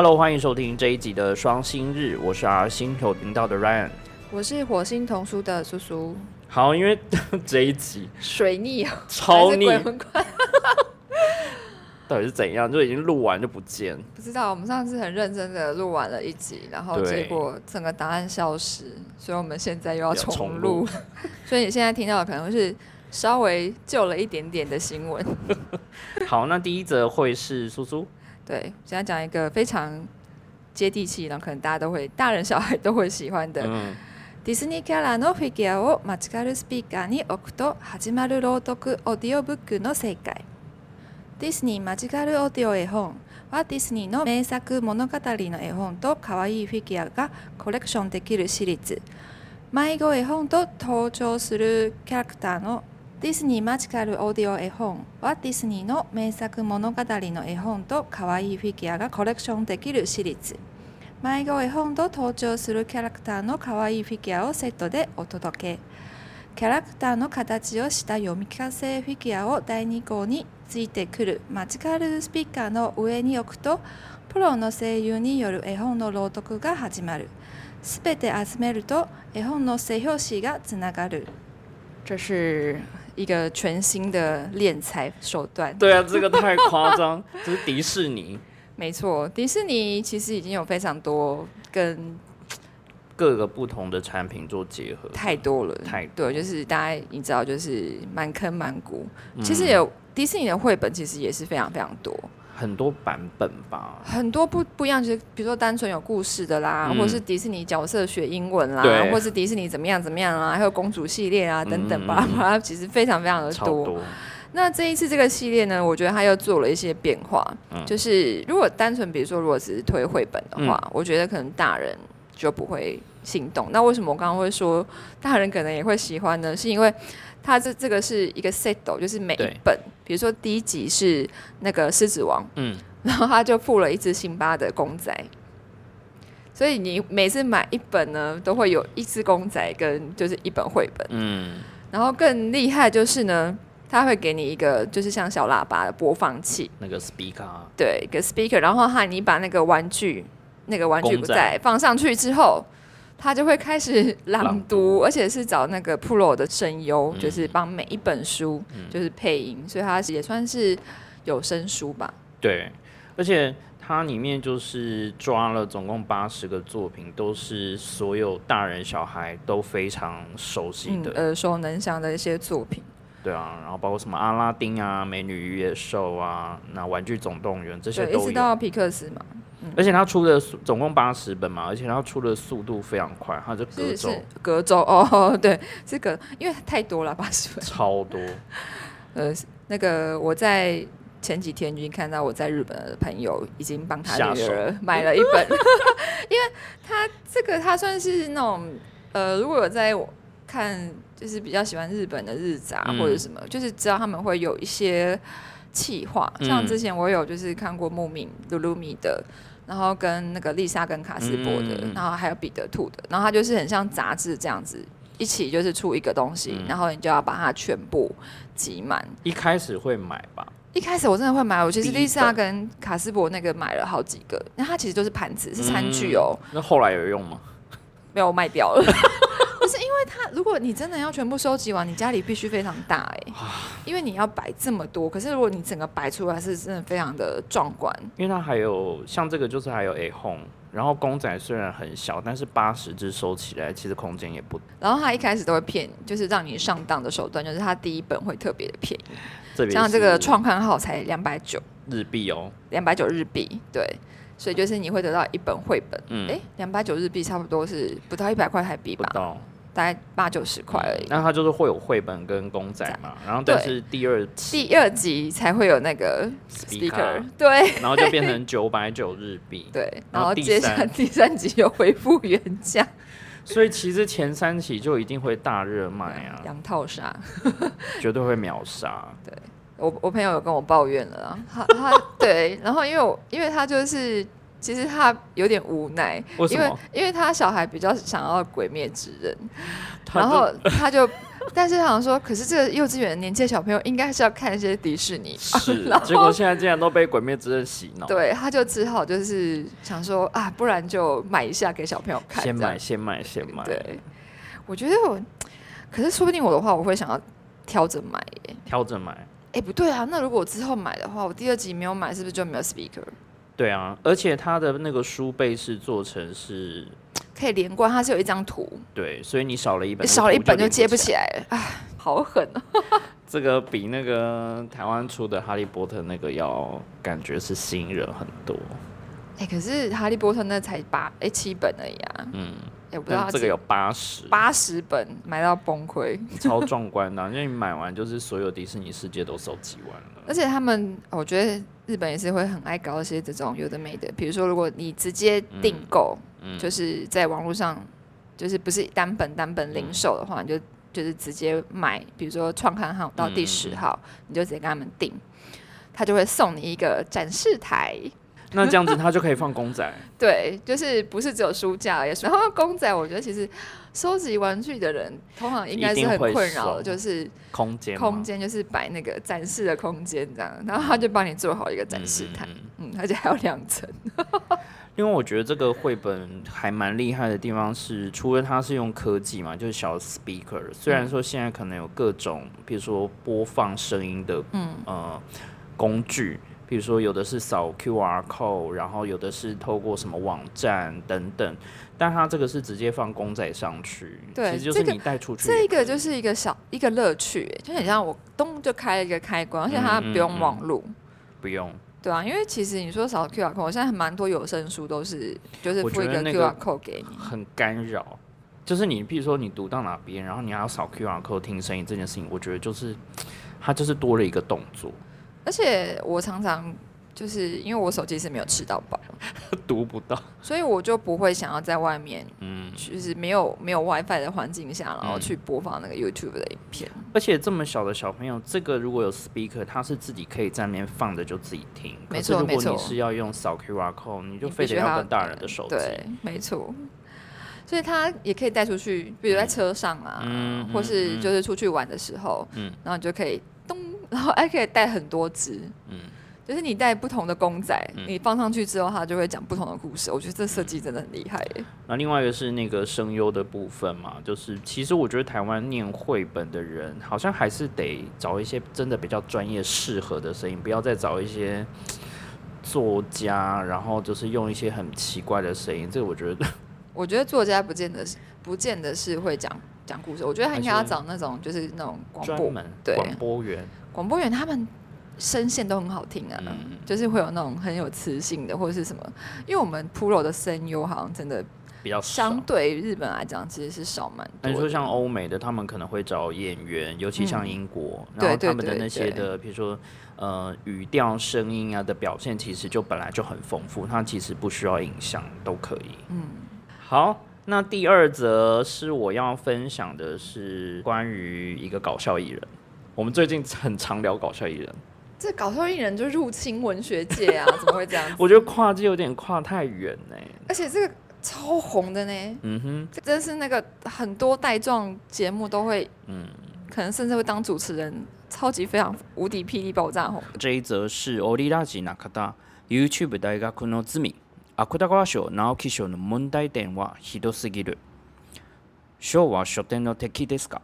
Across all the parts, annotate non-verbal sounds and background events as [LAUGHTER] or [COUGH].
Hello，欢迎收听这一集的双星日，我是 R 星球频道的 Ryan。我是火星童书的苏苏，好，因为 [LAUGHS] 这一集水逆啊，超逆。还是鬼魂关。到底是怎样，就已经录完就不见，不知道，我们上次很认真的录完了一集，然后对结果整个答案消失，所以我们现在又要要重重录录。[LAUGHS] 所以你现在听到的可能是稍微旧了一点点的新闻。[LAUGHS] 好，那第一则会是苏苏，对，现在讲一个非常接地气，然后可能大家都会，大人小孩都会喜欢的。嗯，ディズニーキャラのフィギュアをマジカルスピーカーに置くと始まる朗読オーディオブックの正解ディズニーマジカルオーディオ絵本はディズニーの名作物語の絵本と可愛いフィギュアがコレクションできるシリーズ迷子絵本と登場するキャラクターのディズニーマジカルオーディオ絵本はディズニーの名作物語の絵本と可愛いフィギュアがコレクションできるシリーズ。迷子絵本と登場するキャラクターの可愛いフィギュアをセットでお届け。キャラクターの形をした読み聞かせフィギュアを第2号についてくる。マジカルスピーカーの上に置くとプロの声優による絵本の朗読が始まる。すべて集めると絵本の正表紙がつながる。这是一个全新的敛财手段。对啊，这个太夸张，[LAUGHS] 这是迪士尼。没错，迪士尼其实已经有非常多跟各个不同的产品做结合，太多了，太多。对，就是大家你知道，就是满坑满谷。嗯。其实有迪士尼的绘本，其实也是非常非常多，很多版本吧，很多不不一样，就是比如说单纯有故事的啦，嗯。或者是迪士尼角色学英文啦，对。或是迪士尼怎么样怎么样啦，还有公主系列啊等等，嗯巴拉巴拉，其实非常非常的多。多，那这一次这个系列呢，我觉得它又做了一些变化，嗯。就是如果单纯比如说如果只是推绘本的话，嗯。我觉得可能大人就不会心动。那为什么我刚刚会说大人可能也会喜欢呢？是因为它这这个是一个 set，就是每一本，比如说第一集是那个狮子王，嗯，然后他就附了一只辛巴的公仔。所以你每次买一本呢，都会有一只公仔跟就是一本绘本。嗯，然后更厉害就是呢，他会给你一个就是像小喇叭的播放器，那个 speaker 对，一个 speaker，然后哈，你把那个玩具那个玩具公仔仔。放上去之后，他就会开始朗朗读，而且是找那个 Pro 的声优，嗯就是帮每一本书就是配音，所以他也算是有声书吧。对，而且它里面就是抓了总共八十个作品，都是所有大人小孩都非常熟悉嗯的，，耳熟能详的一些作品。对啊，然后包括什么阿拉丁啊、美女与野兽啊、那玩具总动员这些对，一都有。直到皮克斯嘛，而且他出的速总共八十本嘛，而且他出的速度非常快，他就隔周。隔周哦，[LAUGHS] 对，这个，因为太多了，八十本。超多。[LAUGHS] 呃，那个我在前几天已经看到我在日本的朋友已经帮他女儿买了一本，[LAUGHS] 因为他这个他算是那种呃，如果有在看就是比较喜欢日本的日杂嗯。或者什么，就是知道他们会有一些企划，像嗯之前我有就是看过木敏鲁鲁米的。然后跟那个丽莎跟卡斯伯的，嗯然后还有彼得兔的，然后它就是很像杂志这样子，一起就是出一个东西，嗯然后你就要把它全部集满。一开始会买吧，一开始我真的会买，我其实第一 Lisa 本跟卡斯伯那个买了好几个，那它其实都是盘子，是餐具哦，那后来有用吗？[LAUGHS] 没有卖掉了。不是因为它，如果你真的要全部收集完，你家里必须非常大哎、因为你要摆这么多。可是如果你整个摆出来，是真的非常的壮观。因为它还有像这个就是还有 A home，然后公仔虽然很小，但是八十只收起来其实空间也不然后他一开始都会骗，就是让你上当的手段，就是他第一本会特别的便宜，像这个创刊号才两百九，日币哦，两百九日币，对。所以就是你会得到一本绘本，嗯哎、两百九日币差不多是不到一百块台币吧。大概八九十块而已。那它就是会有绘本跟公仔嘛，然后但是第二期第二集才会有那个 speaker，speaker，对然后就变成九百九日币。[LAUGHS] 对，然后接下来三第三集又恢复原价，[LAUGHS] 所以其实前三期就一定会大热卖啊，羊套杀。[LAUGHS] 绝对会秒杀。对我我朋友有跟我抱怨了啊，他他对，然后因为我因为他就是其实他有点无奈，因为？因为他小孩比较想要《鬼灭之刃》，然后 [LAUGHS] 他就但是他想说，可是这个幼稚园的年纪的小朋友应该是要看一些迪士尼，[LAUGHS] 是然，结果现在竟然都被《鬼灭之刃》洗脑。对，他就只好就是想说啊，不然就买一下给小朋友看，先买，先买，先买。对，我觉得我，可是说不定我的话，我会想要挑着买耶。挑着买。哎，不对啊，那如果我之后买的话，我第二集没有买，是不是就没有 speaker？对啊，而且它的那个书背是做成是，[TSK] 可以连贯，它是有一张图，对，所以你少了一本，少了一本就就接不不起来了，哎，好狠啊！[LAUGHS] [LAUGHS] 这个比那个台湾出的《哈利波特》那个要感觉是吸引人很多。哎，可是哈利波特那才八哎七本而已啊，嗯，哎，我不知道但这个有八十，八十本买到崩溃，超壮观的啊、因为你买完就是所有迪士尼世界都收集完了。而且他们我觉得日本也是会很爱搞一些这种有的没的，比如说如果你直接订购，嗯，就是在网络上，就是不是单本单本零售的话，你就就是直接买，比如说创刊号到第十嗯号，你就直接跟他们订，他就会送你一个展示台。[LAUGHS] 那这样子他就可以放公仔。[LAUGHS] 对，就是不是只有书架而已。然后公仔，我觉得其实收集玩具的人通常应该是很困扰的，就是空间空间就是摆那个展示的空间这样，然后他就帮你做好一个展示台，嗯，而且还有两层。[LAUGHS] 因为我觉得这个绘本还蛮厉害的地方是，除了它是用科技嘛，就是小 speaker，虽然说现在可能有各种，比如说播放声音的，嗯呃，工具，比如说有的是扫 QR code，然后有的是透过什么网站等等，但它这个是直接放公仔上去，对其实就是你带出去这个就是一个小一个乐趣，就很像我咚就开了一个开关，而且它不用网路。不用，对啊，因为其实你说扫 QR code，我现在蛮多有声书都是就是我附一个 QR code 给你。很干扰。就是你，比如说你读到哪边，然后你还要扫 QR code 听声音这件事情，我觉得就是它就是多了一个动作，而且我常常就是因为我手机是没有吃到饱，[LAUGHS] 读不到。所以我就不会想要在外面，嗯，就是没有没有 WiFi 的环境下，然后嗯去播放那个 YouTube 的影片。而且这么小的小朋友，这个如果有 speaker，他是自己可以在那边放着就自己听。没错，没错如果你是要用扫 QR code，你就非得要跟大人的手机。对，没错。所以他也可以带出去，比如在车上啊，嗯嗯或是嗯就是出去玩的时候，嗯然后你就可以咚，然后还可以带很多只，嗯就是你带不同的公仔，嗯你放上去之后，它就会讲不同的故事。我觉得这设计真的很厉害耶。那另外一个是那个声优的部分嘛，就是其实我觉得台湾念绘本的人，好像还是得找一些真的比较专业适合的声音，不要再找一些作家，然后就是用一些很奇怪的声音。这个我觉得 [LAUGHS] 我觉得作家不见得是不见得是会讲讲故事，我觉得他应该要找那种就是那种广播门对广播员，广播员，他们声线都很好听啊，嗯就是会有那种很有磁性的或者是什么。因为我们 Pro 的声优好像真的比较相。对于日本来讲，其实是少蛮多你说像欧美的，他们可能会找演员，尤其像英国，然后他们的那些的，比如说呃语调、声音啊的表现，其实就本来就很丰富，它其实不需要影像都可以。嗯，好，那第二则是我要分享的是关于一个搞笑艺人。我们最近很常聊搞笑艺人，这搞笑艺人就入侵文学界啊，[LAUGHS] 怎么会这样子？我觉得跨界有点跨太远呢、而且这个超红的呢，嗯哼，这真是那个很多带状节目都会，嗯，可能甚至会当主持人，超级非常无敌霹雳爆炸红。这一则是オリラジ中田 YouTube 大学のズミ芥川賞直木賞の問題点はひどすぎる賞は書店の敵ですか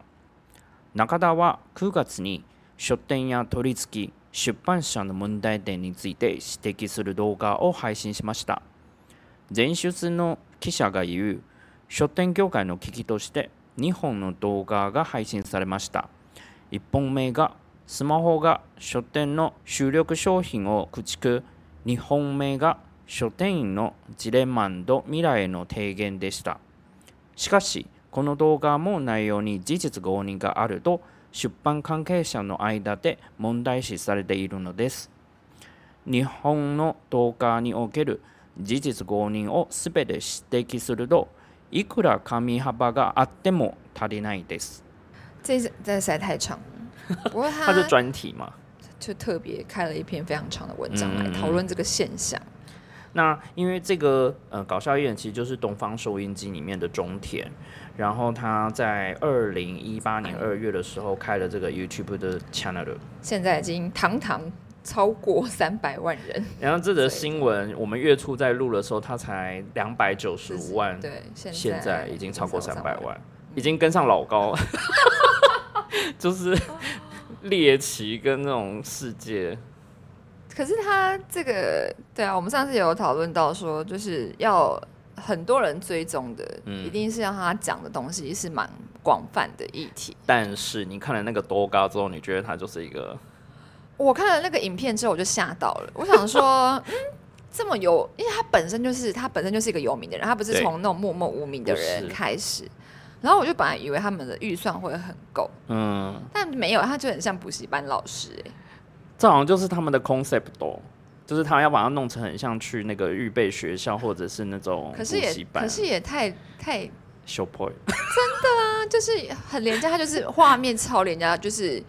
中田は9月に書店や取り付き出版社の問題点について指摘する動画を配信しました。前出の記者が言う書店業界の危機として2本の動画が配信されました。1本目がスマホが書店の主力商品を駆逐。2本目が書店員のジレンマンド未来への提言でした。しかしこの動画も内容に事実誤認があると出版関係者の間で問題視されているのです。日本の動画における事実誤認をすべて指摘するといくら紙幅があっても足りないです。这这这实在太长。了，不过 [LAUGHS] 是专题嘛。就特别开了一篇非常长的文章嗯。来讨论这个现象。那因为这个呃搞笑艺人其实就是东方收音机里面的中田，然后他在二零一八年二月的时候开了这个 YouTube 的 channel，现在已经堂堂超过三百万人，然后这则新闻我们月初在录的时候，他才两百九十五万，对，现现在已经超过三百万。万，已经跟上老高，[LAUGHS] 就是 [LAUGHS] 猎奇跟那种世界。可是他这个，对啊，我们上次有讨论到说，就是要很多人追踪的，嗯一定是要他讲的东西是蛮广泛的议题。但是你看了那个多高之后，你觉得他就是一个我看了那个影片之后，我就吓到了。我想说，[LAUGHS] 嗯，这么有，因为他本身就是他本身就是一个有名的人，他不是从那种默默无名的人开始。然后我就本来以为他们的预算会很够，嗯，但没有，他就很像补习班老师、欸，这好像就是他们的 concept 哦，就是他要把它弄成很像去那个预备学校或者是那种补可是也习班。可是也太太 show point，啊，就是很廉价，他就是画面超廉价，就是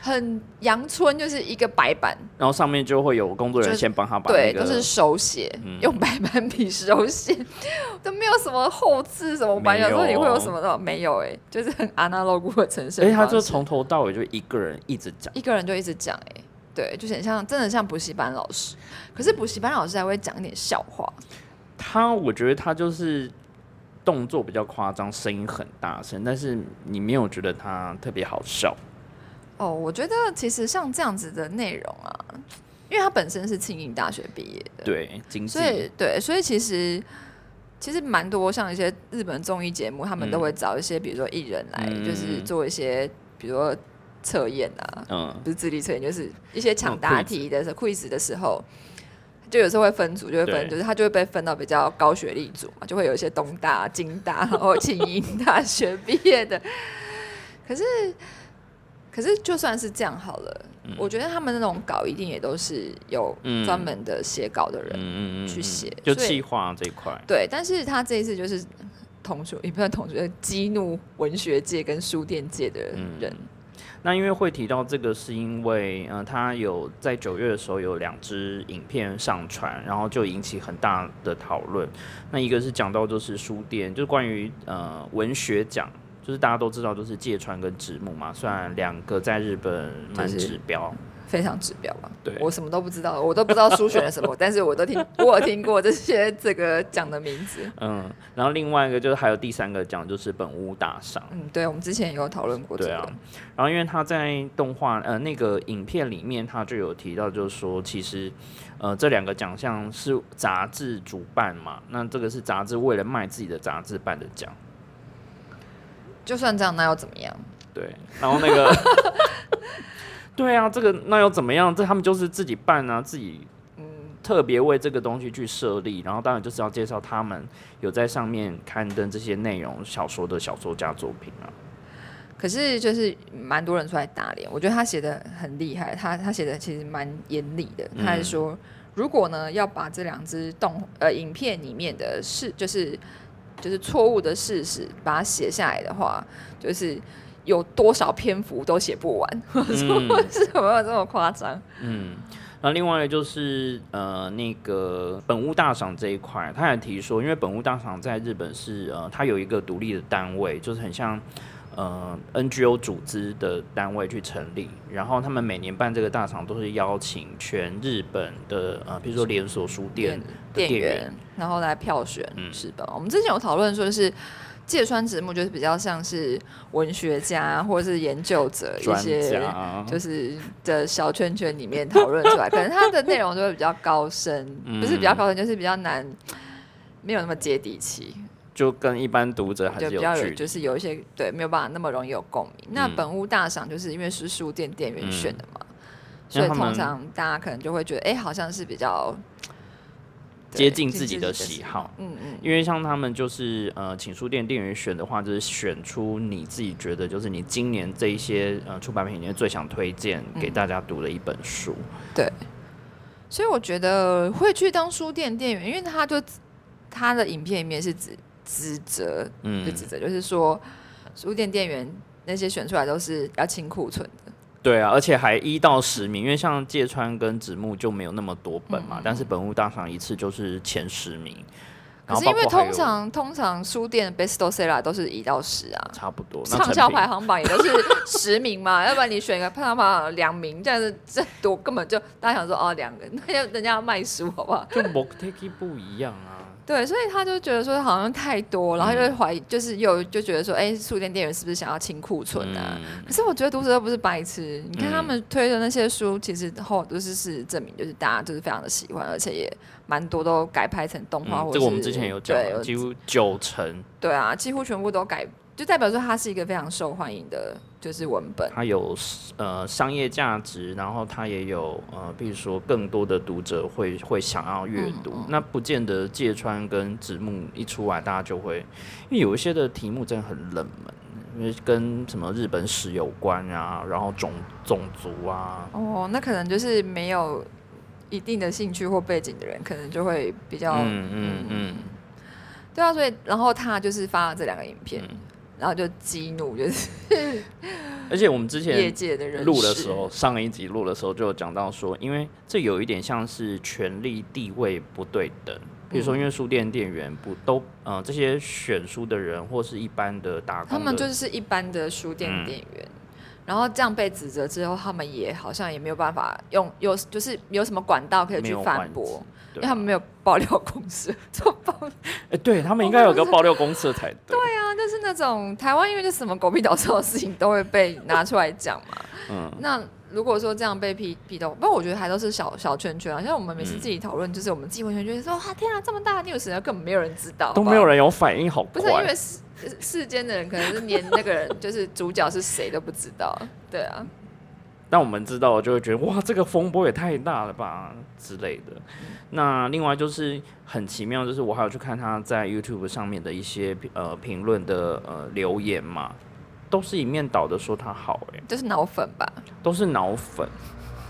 很阳春，就是一个白板，然后上面就会有工作人就是员先帮他把对，那个都是手写，嗯。用白板笔手写，都没有什么后置什么。我本来想说你会有什么的，没有哎、就是很 analog 的呈现而且他就从头到尾就一个人一直讲，一个人就一直讲哎、对，就是很像真的像补习班老师，可是补习班老师还会讲一点笑话，他我觉得他就是动作比较夸张，声音很大声，但是你没有觉得他特别好笑。哦，我觉得其实像这样子的内容啊，因为他本身是庆应大学毕业的，对，所以对，所以其实其实蛮多像一些日本综艺节目，他们都会找一些比如说艺人来，嗯就是做一些比如说测验啊，嗯，不是智力测验，就是一些抢嗯答题的时候 quiz 的时候。就有时候会分组，就会分，就是他就会被分到比较高学历组嘛，就会有一些东大、京大，然后庆英大学毕业的。[LAUGHS] 可是，可是就算是这样好了，我觉得他们那种稿一定也都是有嗯专门的写稿的人，嗯嗯嗯，去写就计划这一块。对，但是他这一次就是同学，也不算同学，激怒文学界跟书店界的人。那因为会提到这个，是因为呃，他有在九月的时候有两支影片上传，然后就引起很大的讨论。那一个是讲到就是书店，就是关于呃文学奖，就是大家都知道就是芥川跟直木嘛，虽然两个在日本蛮就是指标，非常指标吧？对我什么都不知道，我都不知道书选了什么，[LAUGHS] 但是我都听，我有听过这些这个奖的名字。嗯，然后另外一个就是还有第三个奖就是本屋大赏。嗯，对，我们之前也有讨论过这个。对啊，然后因为他在动画呃那个影片里面，他就有提到，就是说其实呃这两个奖项是杂志主办嘛，那这个是杂志为了卖自己的杂志办的奖，就算这样，那又怎么样？对，然后那个 [LAUGHS] [LAUGHS] 对啊，这个那又怎么样？这他们就是自己办啊，自己嗯，特别为这个东西去设立，然后当然就是要介绍他们有在上面刊登这些内容小说的小说家作品啊。可是就是蛮多人出来打脸，我觉得他写的很厉害，他他写的其实蛮严厉的。他还说，如果呢要把这两支动呃影片里面的事，就是就是错误的事实，把它写下来的话，就是有多少篇幅都写不完。我说嗯为什么有这么夸张？嗯，那另外就是呃，那个本屋大赏这一块，他也提说，因为本屋大赏在日本是呃，它有一个独立的单位，就是很像呃 NGO 组织的单位去成立，然后他们每年办这个大赏都是邀请全日本的呃，比如说连锁书店的店店员，员，然后来票选嗯是吧？我们之前有讨论说是。芥川直木就是比较像是文学家或者是研究者一些，就是的小圈圈里面讨论出来，可能它的内容就会比较高深，嗯。不是比较高深，就是比较难，没有那么接地气，就跟一般读者还就是比较。就是有一些对没有办法那么容易有共鸣。那嗯本屋大赏就是因为是书店店员选的嘛，所以通常大家可能就会觉得，哎、好像是比较对接近自己的喜喜好，嗯嗯。因为像他们就是呃，请书店店员选的话，就是选出你自己觉得就是你今年这一些呃出版品里面最想推荐给大家读的一本书。对，所以我觉得会去当书店店员，因为他就他的影片里面是指指责，嗯就指责就是说书店店员那些选出来都是要清库存的，对啊，而且还一到十名，因为像芥川跟直木就没有那么多本嘛，但是本屋大赏一次就是前十名。可是因为通常通常书店 best seller 都是一到十啊，差不多畅销排行榜也都是十名嘛，[LAUGHS] 要不然你选一个排行榜两名，这样子这多根本就大家想说哦两个，那要人家要卖书好不好？就 k t 不一样啊。对，所以他就觉得说好像太多，然后又怀疑，就是又就觉得说，哎，书店店员是不是想要清库存啊？可是我觉得读者又不是白痴，你看他们推的那些书，其实后都是事实证明，就是大家就是非常的喜欢，而且也蛮多都改拍成动画，或者这个我们之前有讲，几乎九成。对啊，几乎全部都改。就代表说它是一个非常受欢迎的，就是文本。它有呃商业价值，然后它也有呃，比如说更多的读者会会想要阅读。那不见得芥川跟子木一出来，大家就会，因为有一些的题目真的很冷门，因为跟什么日本史有关啊，然后种种族啊。哦，那可能就是没有一定的兴趣或背景的人，可能就会比较嗯嗯嗯。对啊，所以然后他就是发了这两个影片。然后就激怒，就是，[LAUGHS] 而且我们之前业界的人录的时候，上一集录的时候就有讲到说，因为这有一点像是权力地位不对等，比如说因为书店店员不都，呃，这些选书的人或是一般的打工，他们就是一般的书店店员，然后这样被指责之后，他们也好像也没有办法用有就是有什么管道可以去反驳。因为他们没有爆料公司做爆，哎，对他们应该有个爆料公司才对。对啊，就是那种台湾，因为就什么狗屁倒灶的事情都会被拿出来讲嘛。嗯，那如果说这样被批批斗，不过我觉得还都是小小圈圈啊。像我们每次自己讨论，就是我们自己完全觉得说，哇，天啊，这么大的 news，根本没有人知道，都没有人有反应，好不是因为世世间的人可能是连那个人就是主角是谁都不知道，对啊。但我们知道，就会觉得哇，这个风波也太大了吧之类的。那另外就是很奇妙，就是我还有去看他在 YouTube 上面的一些呃评论的呃留言嘛，都是一面倒的说他好哎，都是脑粉吧？都是脑粉，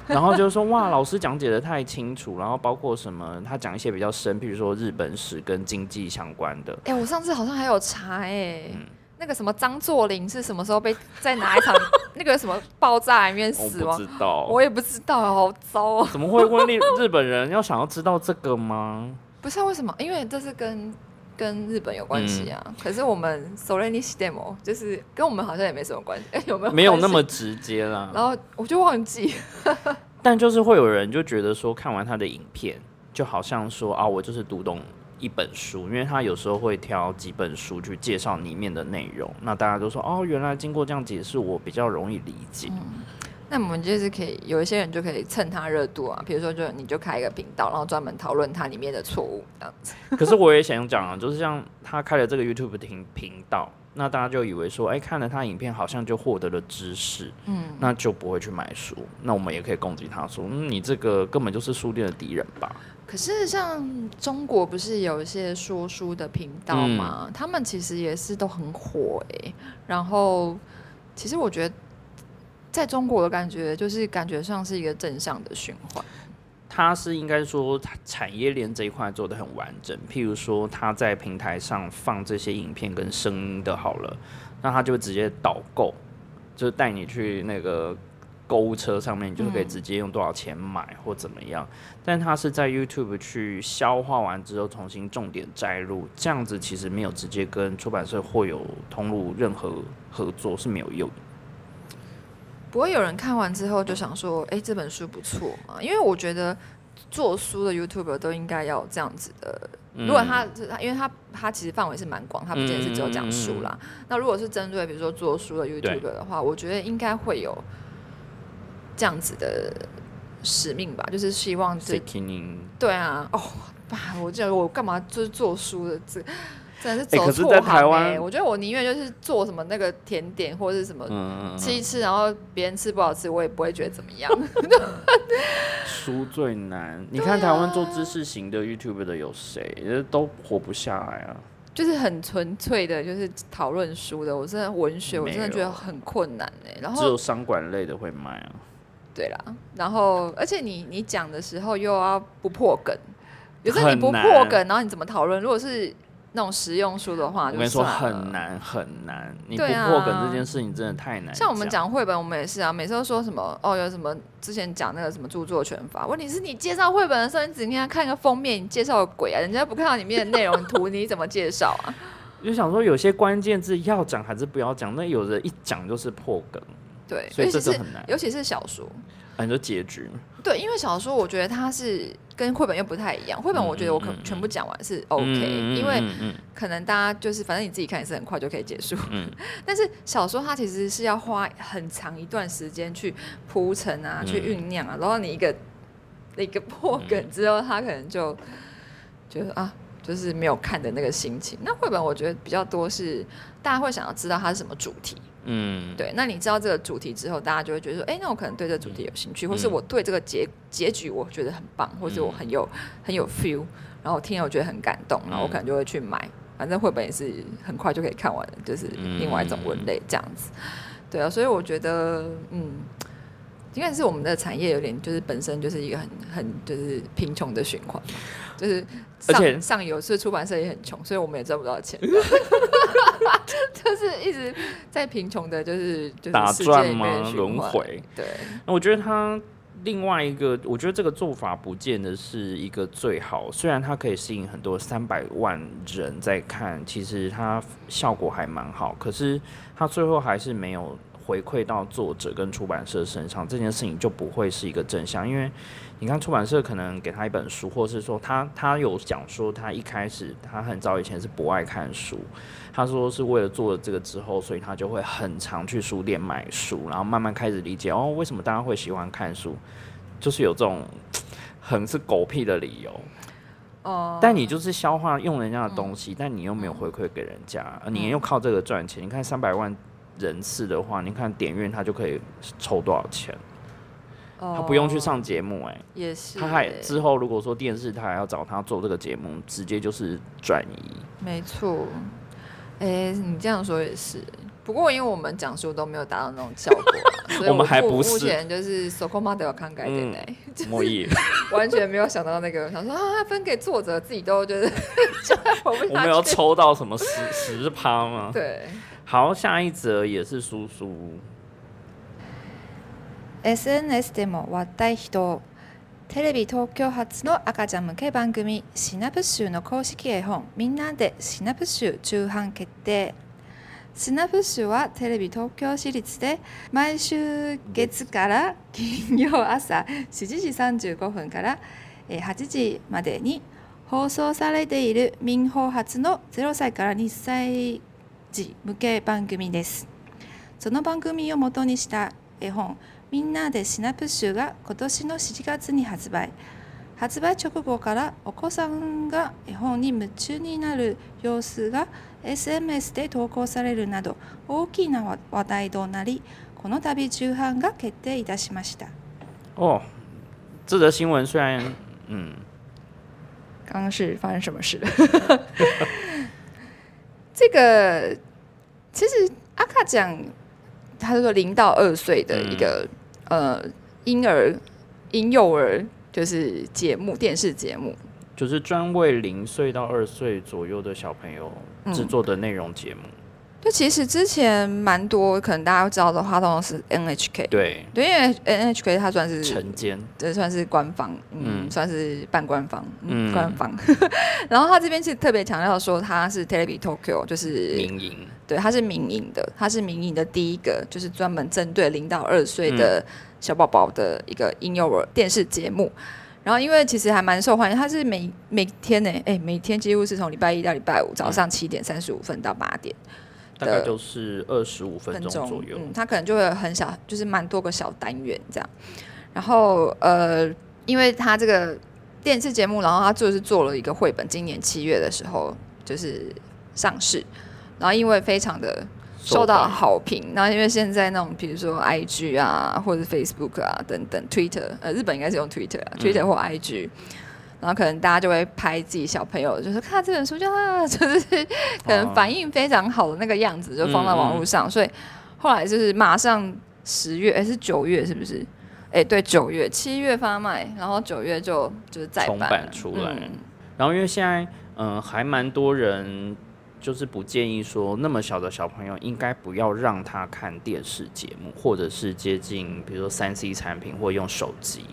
然后就是说哇，老师讲解的太清楚，然后包括什么，他讲一些比较深，比如说日本史跟经济相关的。哎，我上次好像还有查哎。那个什么张作霖是什么时候被在哪一场 [LAUGHS] 那个什么爆炸里面死亡？我不知道，我也不知道，好糟哦！怎么会问日日本人要想要知道这个吗？不是为什么？因为这是跟跟日本有关系啊。可是我们 Soleni Demo 就是跟我们好像也没什么关系，哎，[LAUGHS] 有没有？没有那么直接啦。然后我就忘记，[LAUGHS] 但就是会有人就觉得说，看完他的影片，就好像说啊，我就是读懂。一本书，因为他有时候会挑几本书去介绍里面的内容，那大家都说哦，原来经过这样解释，我比较容易理解。那我们就是可以有一些人就可以蹭他热度啊，比如说就你就开一个频道，然后专门讨论它里面的错误这样子。[LAUGHS] 可是我也想讲啊，就是像他开了这个 YouTube 频频道，那大家就以为说，哎，看了他影片好像就获得了知识，嗯，那就不会去买书。那我们也可以攻击他说，嗯，你这个根本就是书店的敌人吧。可是像中国不是有一些说书的频道吗？他们其实也是都很火哎。然后，其实我觉得在中国的感觉就是感觉上是一个正向的循环。它是应该说产业链这一块做的很完整。譬如说他在平台上放这些影片跟声音的好了，那他就直接导购，就带你去那个。购物车上面，就可以直接用多少钱买或怎么样，但它是在 YouTube 去消化完之后重新重点摘录，这样子其实没有直接跟出版社或有通路任何合作是没有用。不会有人看完之后就想说，哎，这本书不错嘛？因为我觉得做书的 YouTuber 都应该要这样子的。如果他他，因为他他其实范围是蛮广，他不仅是只有讲书啦。那如果是针对比如说做书的 YouTuber 的话，我觉得应该会有。这样子的使命吧，就是希望这对啊，哦，爸，我觉得我干嘛就是做书的，这真的是走错行哎！我觉得我宁愿就是做什么那个甜点或者是什么吃一吃，然后别人吃不好吃，我也不会觉得怎么样。[LAUGHS] 书最难，你看台湾做知识型的 YouTube 的有谁，都活不下来啊！就是很纯粹的，就是讨论书的，我真的文学，我真的觉得很困难哎。然后只有商管类的会卖啊。对啦，然后而且你你讲的时候又要不破梗，有时候你不破梗，然后你怎么讨论？如果是那种实用书的话，我跟你说很。难很难，你不破梗这件事情真的太难。像我们，讲绘本，我们也是啊，每次都说什么哦，有什么之前讲那个什么著作权法，问题是你介绍绘本的时候，你只给他看个封面，你介绍个鬼啊，人家不看到里面的内容图，你怎么介绍啊？就想说有些关键字要讲还是不要讲，那有的一讲就是破梗，对，所以这就很难。尤其是小说，很多结局，对，因为小说我觉得它是跟绘本又不太一样，绘本我觉得我可全部讲完是 OK，、嗯因为可能大家就是反正你自己看也是很快就可以结束，嗯。[LAUGHS] 但是小说它其实是要花很长一段时间去铺陈啊，嗯。去酝酿啊，然后你一个一个破梗之后，他可能就觉得啊。就是没有看的那个心情。那绘本我觉得比较多是大家会想要知道它是什么主题，嗯，对。那你知道这个主题之后，大家就会觉得说，哎、那我可能对这个主题有兴趣，或是嗯我对这个结结局我觉得很棒，或是我很有很有 feel，然后我听了我觉得很感动，然后我可能就会去买。反正绘本也是很快就可以看完的，就是另外一种文类这样子。对啊，所以我觉得，嗯，应该是我们的产业有点就是本身就是一个很很就是贫穷的循环，就是而且上上游是出版社也很穷，所以我们也赚不到钱，[LAUGHS] 就是一直在贫穷的，就是就是打转吗轮回。对，那我觉得他另外一个，我觉得这个做法不见得是一个最好，虽然它可以吸引很多三百万人在看，其实它效果还蛮好，可是它最后还是没有回馈到作者跟出版社身上，这件事情就不会是一个正向，因为你看出版社可能给他一本书，或是说他他有讲说他一开始他很早以前是不爱看书，他说是为了做了这个之后，所以他就会很常去书店买书，然后慢慢开始理解哦，为什么大家会喜欢看书，就是有这种很是狗屁的理由。哦、但你就是消化用人家的东西，但你又没有回馈给人家，呃你又靠这个赚钱。你看三百万人次的话，你看点阅他就可以抽多少钱？他不用去上节目、哎，也是欸，他还之后如果说电视台要找他做这个节目，直接就是转移。没错，哎、你这样说也是。不过，因为我们讲述都没有达到那种效果啊、[LAUGHS] 所以我们还不是目前就是 so c o m a 有看改点呢，莫言，[LAUGHS] 完全没有想到那个，想说啊，分给作者自己都就是 [LAUGHS] 我们有。抽到什么十十趴吗？对好，下一则也是叔叔，SNS でも割ったい人テレビ東京発の赤ちゃん向け番組「シナプッシュ」の公式絵本「みんなでシナプッシュ」中版決定。シナプッシュはテレビ東京市立で毎週月から金曜朝7時35分からえー8時までに放送されている民放発の0歳から2歳児向け番組です。その番組を元にした絵本「みんなでシナプシュ」が今年の7月に発売。発売直後からお子さんが絵本に夢中になる様子が SMS で投稿されるなど大きな話話題となりこの度重版が決定いたしました。哦，这则新闻虽然嗯，刚刚是发生什么事？了？[LAUGHS] 这个其实阿卡讲，他说零到二岁的一个、呃婴儿婴幼儿就是节目电视节目，就是专为零岁到二岁左右的小朋友制作的内容节目。就其实之前蛮多，可能大家知道的话，通常是 NHK。对，对，因为 NHK 它算是晨间，这算是官方，嗯，嗯。算是半官方，嗯，嗯。官方。[LAUGHS] 然后他这边是特别强调说，他是 Telebi Tokyo，就是民营，对，它是民营的，它是民营的第一个，就是专门针对零到二岁的小宝宝的一个婴幼儿电视节目。然后，因为其实还蛮受欢迎，它是每每天呢，哎，每天几乎是从礼拜一到礼拜五早上七点三十五分到八点大概就是二十五分钟左右。嗯，它可能就会很小，就是蛮多个小单元这样。然后呃，因为它这个电视节目，然后它就是做了一个绘本，今年七月的时候就是上市，然后因为非常的受到好评，然后因为现在那种比如说 IG 啊，或者 Facebook 啊等等，Twitter 呃，日本应该是用 Twitter 啊、t w i t t e r 或 IG。然后可能大家就会拍自己小朋友，就是看这本书就啊，[LAUGHS] 就是可能反应非常好的那个样子，就放到网络上。所以后来就是马上十月，哎是九月是不是？哎对，九月七月发卖，然后九月就就是再重版版出来嗯然后因为现在嗯、还蛮多人就是不建议说那么小的小朋友应该不要让他看电视节目，或者是接近比如说三 C 产品或用手机。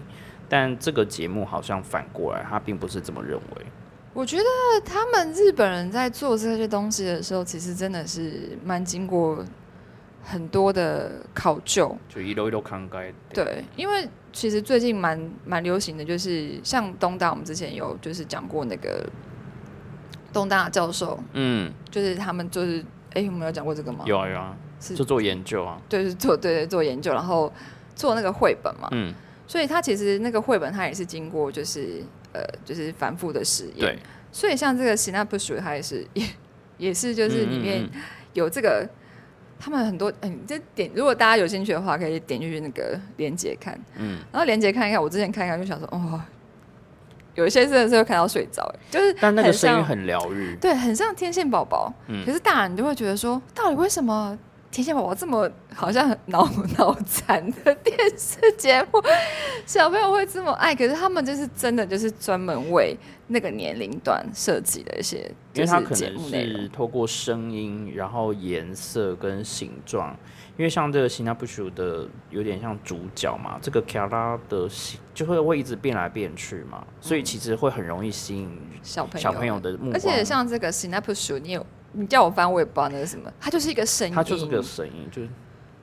但这个节目好像反过来，他并不是这么认为。我觉得他们日本人在做这些东西的时候，其实真的是蛮经过很多的考究。就一路一路看该对，因为其实最近蛮蛮流行的，就是像东大，我们之前有就是讲过那个东大教授，嗯，就是他们就是哎，我们有讲过这个吗？有啊有啊，是就做研究啊。对，是做对对做研究，然后做那个绘本嘛。嗯，所以他其实那个绘本他也是经过就是呃就是反复的实验。对，所以像这个 s y n a p s 它也是 [LAUGHS] 也也是就是里面有这个。他们很多，嗯，这点如果大家有兴趣的话，可以点进去那个链接看，嗯，然后链接看一看。我之前看一看就想说，哦，有一些真的是会看到睡着，哎就是但那个声音很疗愈。对，很像天线宝宝。嗯可是大人就会觉得说，到底为什么天线宝宝这么好像很脑脑残的电视节目，小朋友会这么爱？可是他们就是真的就是专门为那个年龄段设计的一些，就是因为它可能节目是。透过声音，然后颜色跟形状，因为像这个新加坡鼠的有点像主角嘛，这个卡拉的形就会会一直变来变去嘛，所以其实会很容易吸引小朋友，小朋友的目光。而且像这个 Snap 鼠，你有你叫我翻，我也不知道那是什么，它就是一个声音，它就是个声音，就是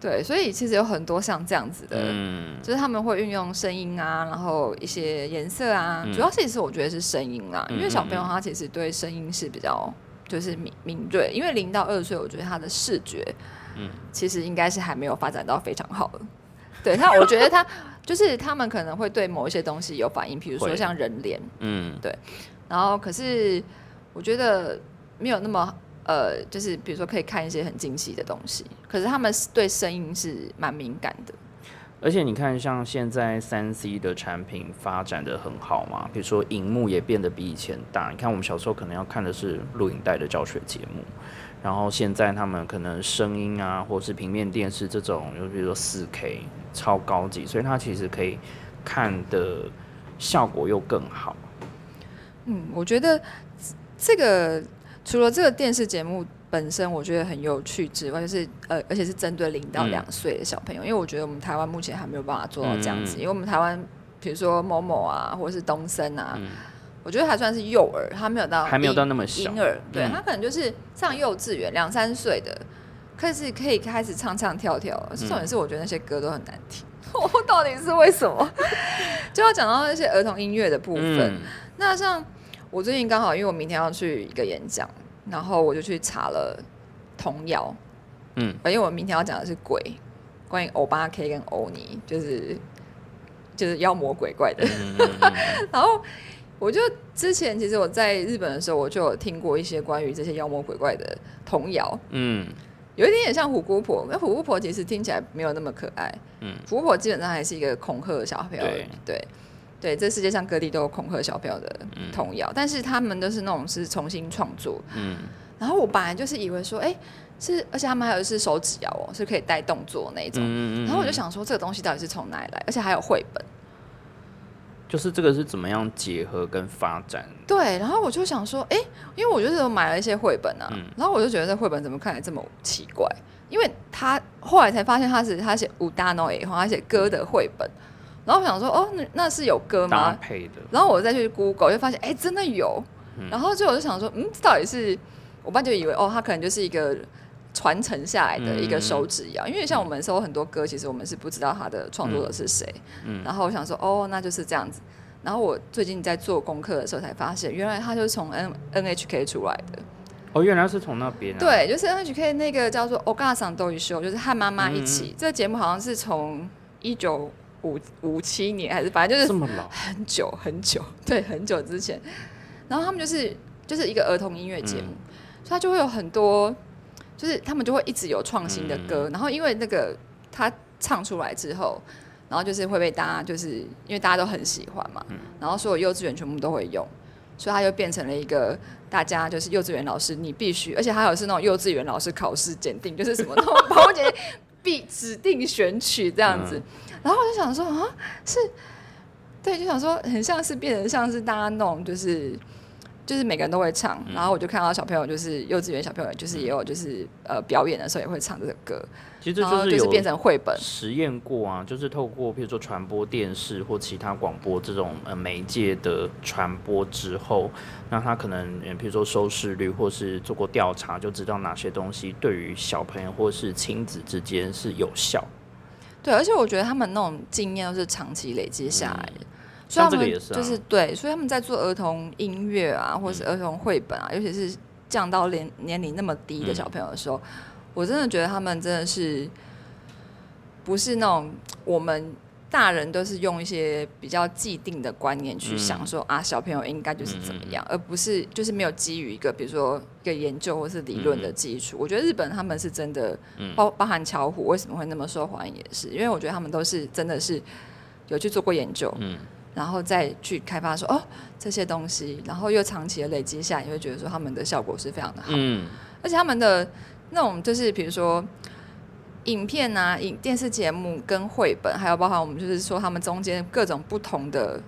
对，所以其实有很多像这样子的，嗯。就是他们会运用声音啊，然后一些颜色啊，嗯。主要其实我觉得是声音啦，因为小朋友他其实对声音是比较就是敏敏锐，因为零到二岁，我觉得他的视觉，嗯其实应该是还没有发展到非常好的。对他，我觉得他就是他们可能会对某一些东西有反应，比如说像人脸，嗯对然后可是我觉得没有那么呃，就是比如说可以看一些很惊喜的东西，可是他们对声音是蛮敏感的。而且你看，像现在三 C 的产品发展的很好嘛，比如说荧幕也变得比以前大。你看我们小时候可能要看的是录影带的教学节目，然后现在他们可能声音啊，或是平面电视这种，就比如说四 K 超高级，所以它其实可以看的效果又更好。嗯，我觉得这个除了这个电视节目本身我觉得很有趣之外，就是呃，而且是针对零到嗯两岁的小朋友，因为我觉得我们台湾目前还没有办法做到这样子，嗯因为我们台湾比如说某某啊，或者是东森啊，嗯我觉得还算是幼儿，他没有到还没有到那么小。婴儿，对、嗯他可能就是上幼稚园两三岁的，可是可以开始唱唱跳跳，嗯重点是我觉得那些歌都很难听，[LAUGHS] 我到底是为什么？[LAUGHS] 就要讲到那些儿童音乐的部分。嗯。那像我最近刚好，因为我明天要去一个演讲，然后我就去查了童谣，嗯。呃，因为我明天要讲的是鬼，关于欧巴 K 跟欧尼，就是就是妖魔鬼怪的。[LAUGHS] 然后我就之前其实我在日本的时候，我就有听过一些关于这些妖魔鬼怪的童谣，嗯有一点点像虎姑婆，那虎姑婆其实听起来没有那么可爱，嗯虎姑婆基本上还是一个恐吓小朋友的，对对对，这世界上各地都有恐吓小朋友的嗯童谣，但是他们都是那种是重新创作。嗯然后我本来就是以为说，哎、是，而且他们还有是手指谣哦，是可以带动作那一种。嗯嗯，然后我就想说，这个东西到底是从哪里来？而且还有绘本。就是这个是怎么样结合跟发展？对，然后我就想说，哎、因为我就是有买了一些绘本啊，嗯然后我就觉得这绘本怎么看起来这么奇怪？因为他后来才发现他是他写五大 no 以后，他写歌的绘本，然后我想说，哦，那那是有歌吗搭吗？配的，然后我再去 Google 就发现，哎、真的有。然后就我就想说，嗯，这到底是我爸就以为哦，他可能就是一个传承下来的一个手指谣，因为像我们收很多歌，其实我们是不知道它的创作者是谁。嗯然后我想说，哦，那就是这样子。然后我最近在做功课的时候才发现，原来他就是从 N NHK 出来的。哦，原来是从那边、啊。，对，就是 NHK 那个叫做《o g a s a n 都一秀，就是和妈妈一起。嗯这个节目好像是从一九五五七年还是反正就是这么老。很久很久，对，很久之前。然后他们就是就是一个儿童音乐节目，嗯所以它就会有很多，就是他们就会一直有创新的嗯歌。然后因为那个他唱出来之后，然后就是会被大家就是因为大家都很喜欢嘛，嗯然后所有幼稚园全部都会用，所以他就变成了一个大家就是幼稚园老师你必须，而且还有是那种幼稚园老师考试检定，就是什么那种保护节必指定选曲这样子。然后我就想说啊，是，对，就想说很像是变成像是大家那种就是就是每个人都会唱，然后我就看到小朋友，就是幼稚园小朋友，就是也有就是呃表演的时候也会唱这个歌，其实就是变成绘本。实验过啊，就是透过譬如说传播电视或其他广播这种呃媒介的传播之后，那他可能呃譬如说收视率或是做过调查，就知道哪些东西对于小朋友或是亲子之间是有效。对，而且我觉得他们那种经验都是长期累积下来的，所以他们就是对，所以他们在做儿童音乐啊，或是儿童绘本啊，尤其是降到年年龄那么低的小朋友的时候，我真的觉得他们真的是不是那种我们。大人都是用一些比较既定的观念去想说、啊，小朋友应该就是怎么样，而不是就是没有基于一个比如说一个研究或是理论的基础。我觉得日本他们是真的，包包含巧虎为什么会那么受欢迎，也是因为我觉得他们都是真的是有去做过研究，然后再去开发说哦这些东西，然后又长期的累积下，你会觉得说他们的效果是非常的好，嗯，而且他们的那种就是比如说。影片啊，影电视节目跟绘本，还有包含我们就是说他们中间各种不同的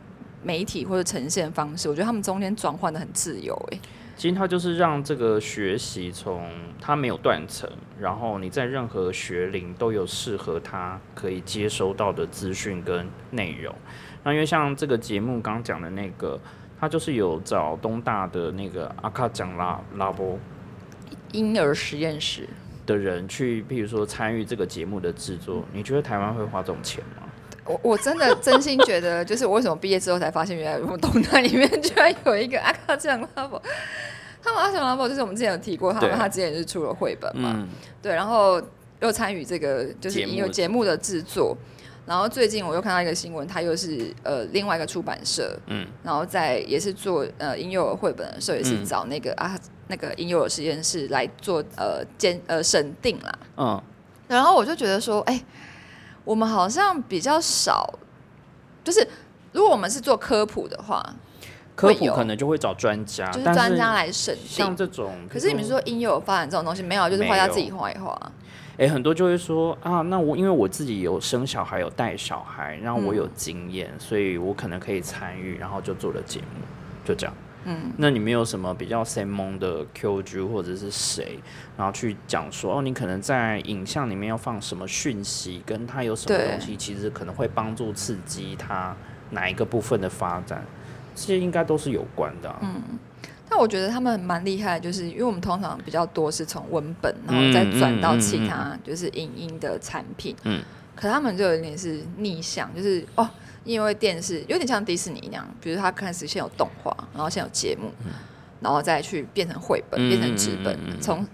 媒体或者呈现方式，我觉得他们中间转换的很自由、欸，其实它就是让这个学习从它没有断层，然后你在任何学龄都有适合他可以接收到的资讯跟内容。那因为像这个节目刚讲的那个，它就是有找东大的那个阿卡讲拉拉波婴儿实验室。的人去，譬如说参与这个节目的制作，你觉得台湾会花这种钱吗？我我真的真心觉得，就是我为什么毕业之后才发现，原来我们东大里面居然有一个阿卡酱拉阿卡酱拉宝就是我们之前有提过，他他之前是出了绘本嘛，嗯，对，然后又参与这个就是节目音乐节目的制作。然后最近我又看到一个新闻，他又是呃另外一个出版社，嗯，然后在也是做呃婴幼儿绘本的时候，也是嗯。找那个、啊那个婴幼儿实验室来做呃监呃审定啦。嗯，然后我就觉得说，哎、我们好像比较少，就是如果我们是做科普的话，科普可能就会找专家，就是专家来审定。像这种，可是你们说婴幼儿发展这种东西，没有，就是画家自己画一画。诶，很多就会说啊，那我因为我自己有生小孩，有带小孩，然后我嗯有经验，所以我可能可以参与，然后就做了节目，就这样。嗯，那你们有什么比较 o n 的 QG 或者是谁，然后去讲说哦，你可能在影像里面要放什么讯息，跟他有什么东西，其实可能会帮助刺激他哪一个部分的发展，这些应该都是有关的、嗯，但我觉得他们蛮厉害，就是因为我们通常比较多是从文本，然后再转到其他就是影音的产品。嗯，可他们就有点是逆向，就是哦，因为电视有点像迪士尼那样，比如他开始先有动画，然后先有节目，然后再去变成绘本，嗯变成纸本嗯嗯嗯，嗯。从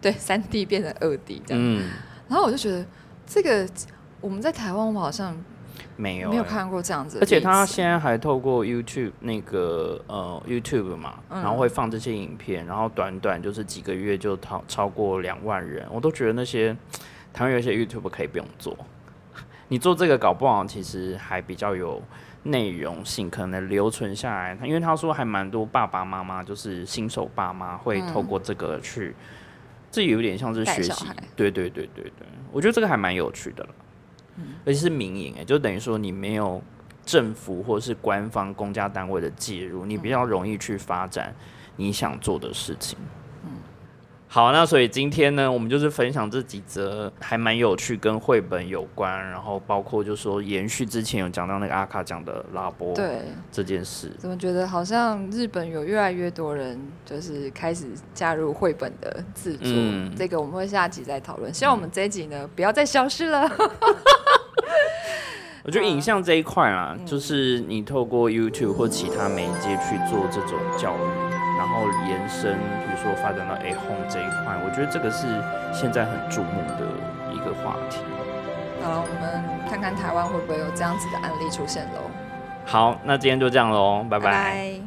对三 D 变成二 D 这样。嗯，然后我就觉得这个我们在台湾，我们好像没有、欸没有看过这样子而且他现在还透过 YouTube 那个呃 YouTube 嘛，嗯。然后会放这些影片，然后短短就是几个月就超超过两万人，我都觉得那些台湾有些 YouTube 可以不用做，[LAUGHS] 你做这个搞不好其实还比较有内容性，可能留存下来。因为他说还蛮多爸爸妈妈就是新手爸妈会透过这个去，这有点像是学习对对对对对，我觉得这个还蛮有趣的了。而且是民营，哎，就等于说你没有政府或是官方公家单位的介入，你比较容易去发展你想做的事情。好，那所以今天呢，我们就是分享这几则还蛮有趣，跟绘本有关，然后包括就说延续之前有讲到那个阿卡讲的拉波对。这件事，怎么觉得好像日本有越来越多人就是开始加入绘本的制作？嗯这个我们会下集再讨论。希望我们这一集呢不要再消失了。[LAUGHS] 我觉得影像这一块啊，就是你透过 YouTube 或其他媒介去做这种教育，然后延伸，比如说发展到 A Home 这一块，我觉得这个是现在很注目的一个话题。好了，我们看看台湾会不会有这样子的案例出现喽。好，那今天就这样喽，拜拜拜拜